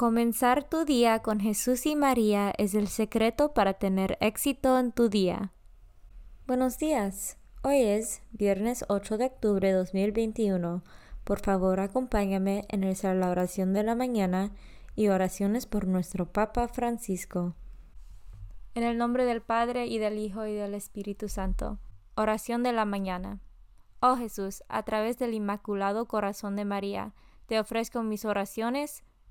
Comenzar tu día con Jesús y María es el secreto para tener éxito en tu día. Buenos días. Hoy es viernes 8 de octubre de 2021. Por favor, acompáñame en la oración de la mañana y oraciones por nuestro Papa Francisco. En el nombre del Padre y del Hijo y del Espíritu Santo. Oración de la mañana. Oh Jesús, a través del Inmaculado Corazón de María, te ofrezco mis oraciones,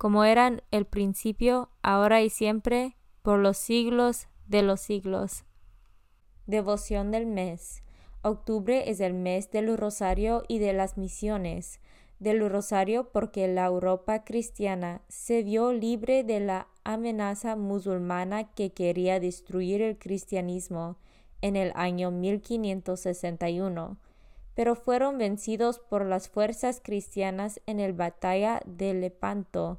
como eran el principio, ahora y siempre, por los siglos de los siglos. Devoción del mes. Octubre es el mes del rosario y de las misiones. Del rosario porque la Europa cristiana se vio libre de la amenaza musulmana que quería destruir el cristianismo en el año 1561, pero fueron vencidos por las fuerzas cristianas en la batalla de Lepanto,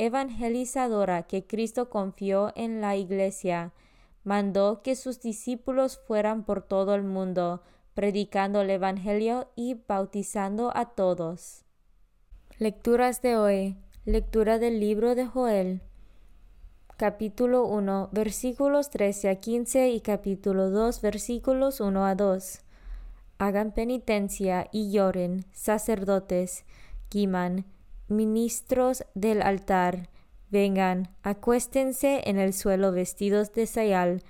evangelizadora que Cristo confió en la Iglesia, mandó que sus discípulos fueran por todo el mundo, predicando el Evangelio y bautizando a todos. Lecturas de hoy. Lectura del libro de Joel. Capítulo 1, versículos 13 a 15 y capítulo 2, versículos 1 a 2. Hagan penitencia y lloren, sacerdotes, Giman, ministros del altar, vengan, acuéstense en el suelo vestidos de sayal,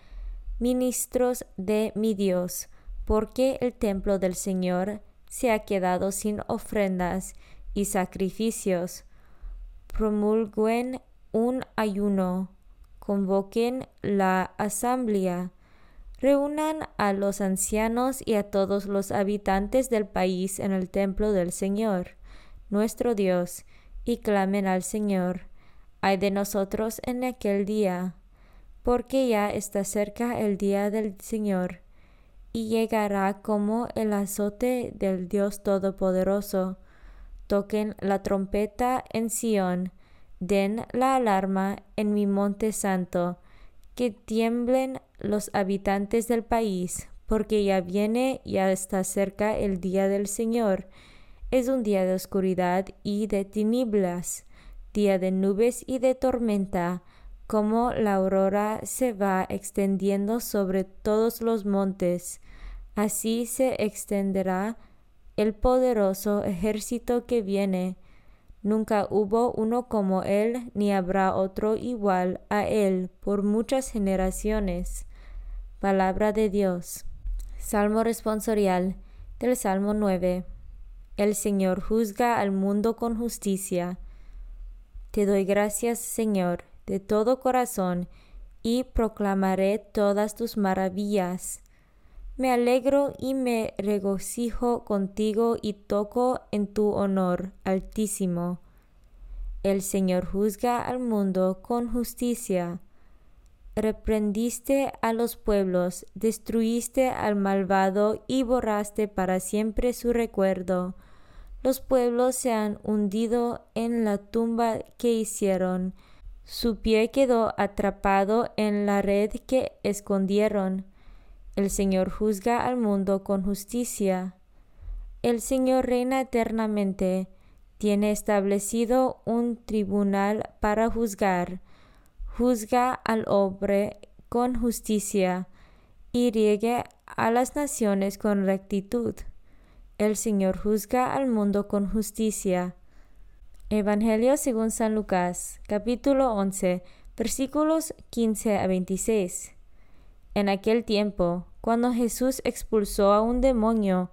ministros de mi Dios, porque el templo del Señor se ha quedado sin ofrendas y sacrificios. Promulguen un ayuno, convoquen la asamblea, reúnan a los ancianos y a todos los habitantes del país en el templo del Señor nuestro Dios, y clamen al Señor. Ay de nosotros en aquel día, porque ya está cerca el día del Señor, y llegará como el azote del Dios Todopoderoso. Toquen la trompeta en Sión, den la alarma en mi monte santo, que tiemblen los habitantes del país, porque ya viene, ya está cerca el día del Señor es un día de oscuridad y de tinieblas, día de nubes y de tormenta, como la aurora se va extendiendo sobre todos los montes, así se extenderá el poderoso ejército que viene. Nunca hubo uno como él, ni habrá otro igual a él por muchas generaciones. Palabra de Dios. Salmo responsorial del Salmo 9. El Señor juzga al mundo con justicia. Te doy gracias, Señor, de todo corazón, y proclamaré todas tus maravillas. Me alegro y me regocijo contigo y toco en tu honor, Altísimo. El Señor juzga al mundo con justicia. Reprendiste a los pueblos, destruiste al malvado y borraste para siempre su recuerdo. Los pueblos se han hundido en la tumba que hicieron. Su pie quedó atrapado en la red que escondieron. El Señor juzga al mundo con justicia. El Señor reina eternamente. Tiene establecido un tribunal para juzgar. Juzga al hombre con justicia y riegue a las naciones con rectitud. El Señor juzga al mundo con justicia. Evangelio según San Lucas, capítulo 11, versículos 15 a 26. En aquel tiempo, cuando Jesús expulsó a un demonio,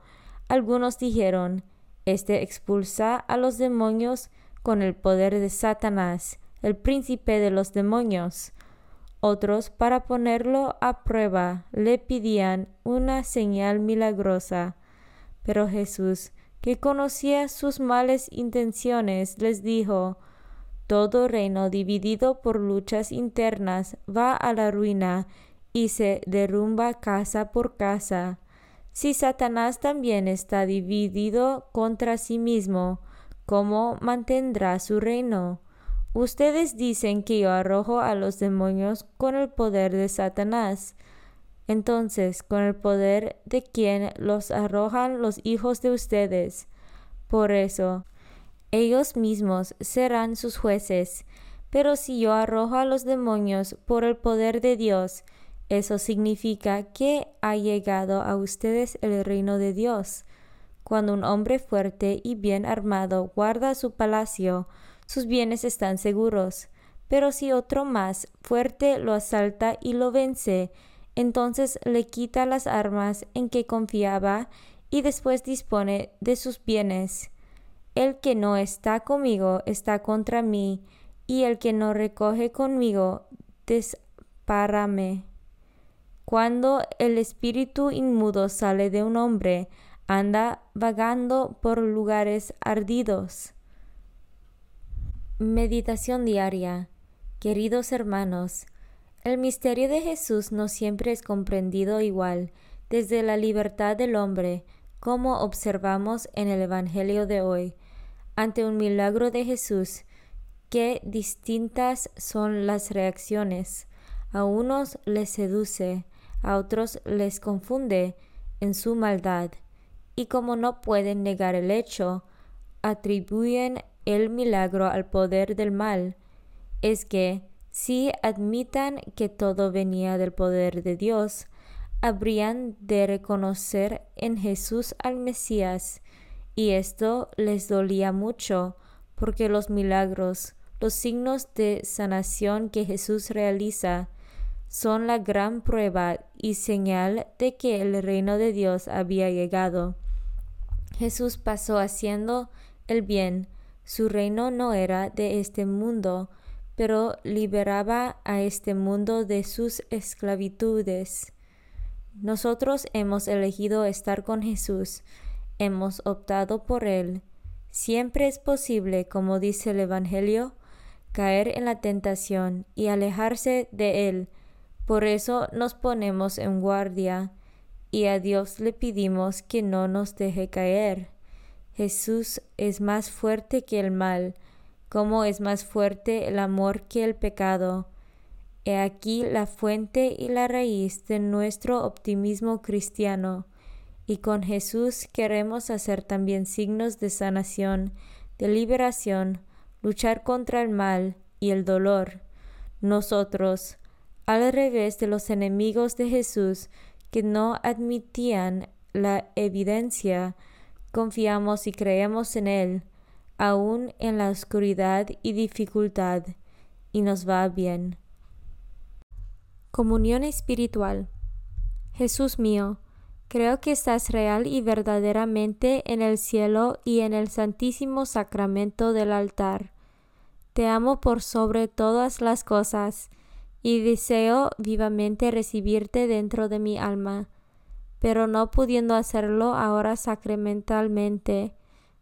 algunos dijeron, Este expulsa a los demonios con el poder de Satanás, el príncipe de los demonios. Otros, para ponerlo a prueba, le pedían una señal milagrosa. Pero Jesús, que conocía sus males intenciones, les dijo, Todo reino dividido por luchas internas va a la ruina y se derrumba casa por casa. Si Satanás también está dividido contra sí mismo, ¿cómo mantendrá su reino? Ustedes dicen que yo arrojo a los demonios con el poder de Satanás. Entonces, con el poder de quien los arrojan los hijos de ustedes. Por eso, ellos mismos serán sus jueces. Pero si yo arrojo a los demonios por el poder de Dios, eso significa que ha llegado a ustedes el reino de Dios. Cuando un hombre fuerte y bien armado guarda su palacio, sus bienes están seguros. Pero si otro más fuerte lo asalta y lo vence, entonces le quita las armas en que confiaba y después dispone de sus bienes. El que no está conmigo está contra mí, y el que no recoge conmigo despárame. Cuando el espíritu inmudo sale de un hombre, anda vagando por lugares ardidos. Meditación diaria. Queridos hermanos, el misterio de Jesús no siempre es comprendido igual desde la libertad del hombre, como observamos en el Evangelio de hoy. Ante un milagro de Jesús, qué distintas son las reacciones. A unos les seduce, a otros les confunde en su maldad, y como no pueden negar el hecho, atribuyen el milagro al poder del mal. Es que, si admitan que todo venía del poder de Dios, habrían de reconocer en Jesús al Mesías, y esto les dolía mucho, porque los milagros, los signos de sanación que Jesús realiza, son la gran prueba y señal de que el reino de Dios había llegado. Jesús pasó haciendo el bien, su reino no era de este mundo, pero liberaba a este mundo de sus esclavitudes. Nosotros hemos elegido estar con Jesús, hemos optado por Él. Siempre es posible, como dice el Evangelio, caer en la tentación y alejarse de Él. Por eso nos ponemos en guardia y a Dios le pedimos que no nos deje caer. Jesús es más fuerte que el mal, cómo es más fuerte el amor que el pecado. He aquí la fuente y la raíz de nuestro optimismo cristiano, y con Jesús queremos hacer también signos de sanación, de liberación, luchar contra el mal y el dolor. nosotros, al revés de los enemigos de Jesús que no admitían la evidencia, confiamos y creemos en Él, aun en la oscuridad y dificultad, y nos va bien. Comunión espiritual. Jesús mío, creo que estás real y verdaderamente en el cielo y en el santísimo sacramento del altar. Te amo por sobre todas las cosas, y deseo vivamente recibirte dentro de mi alma, pero no pudiendo hacerlo ahora sacramentalmente,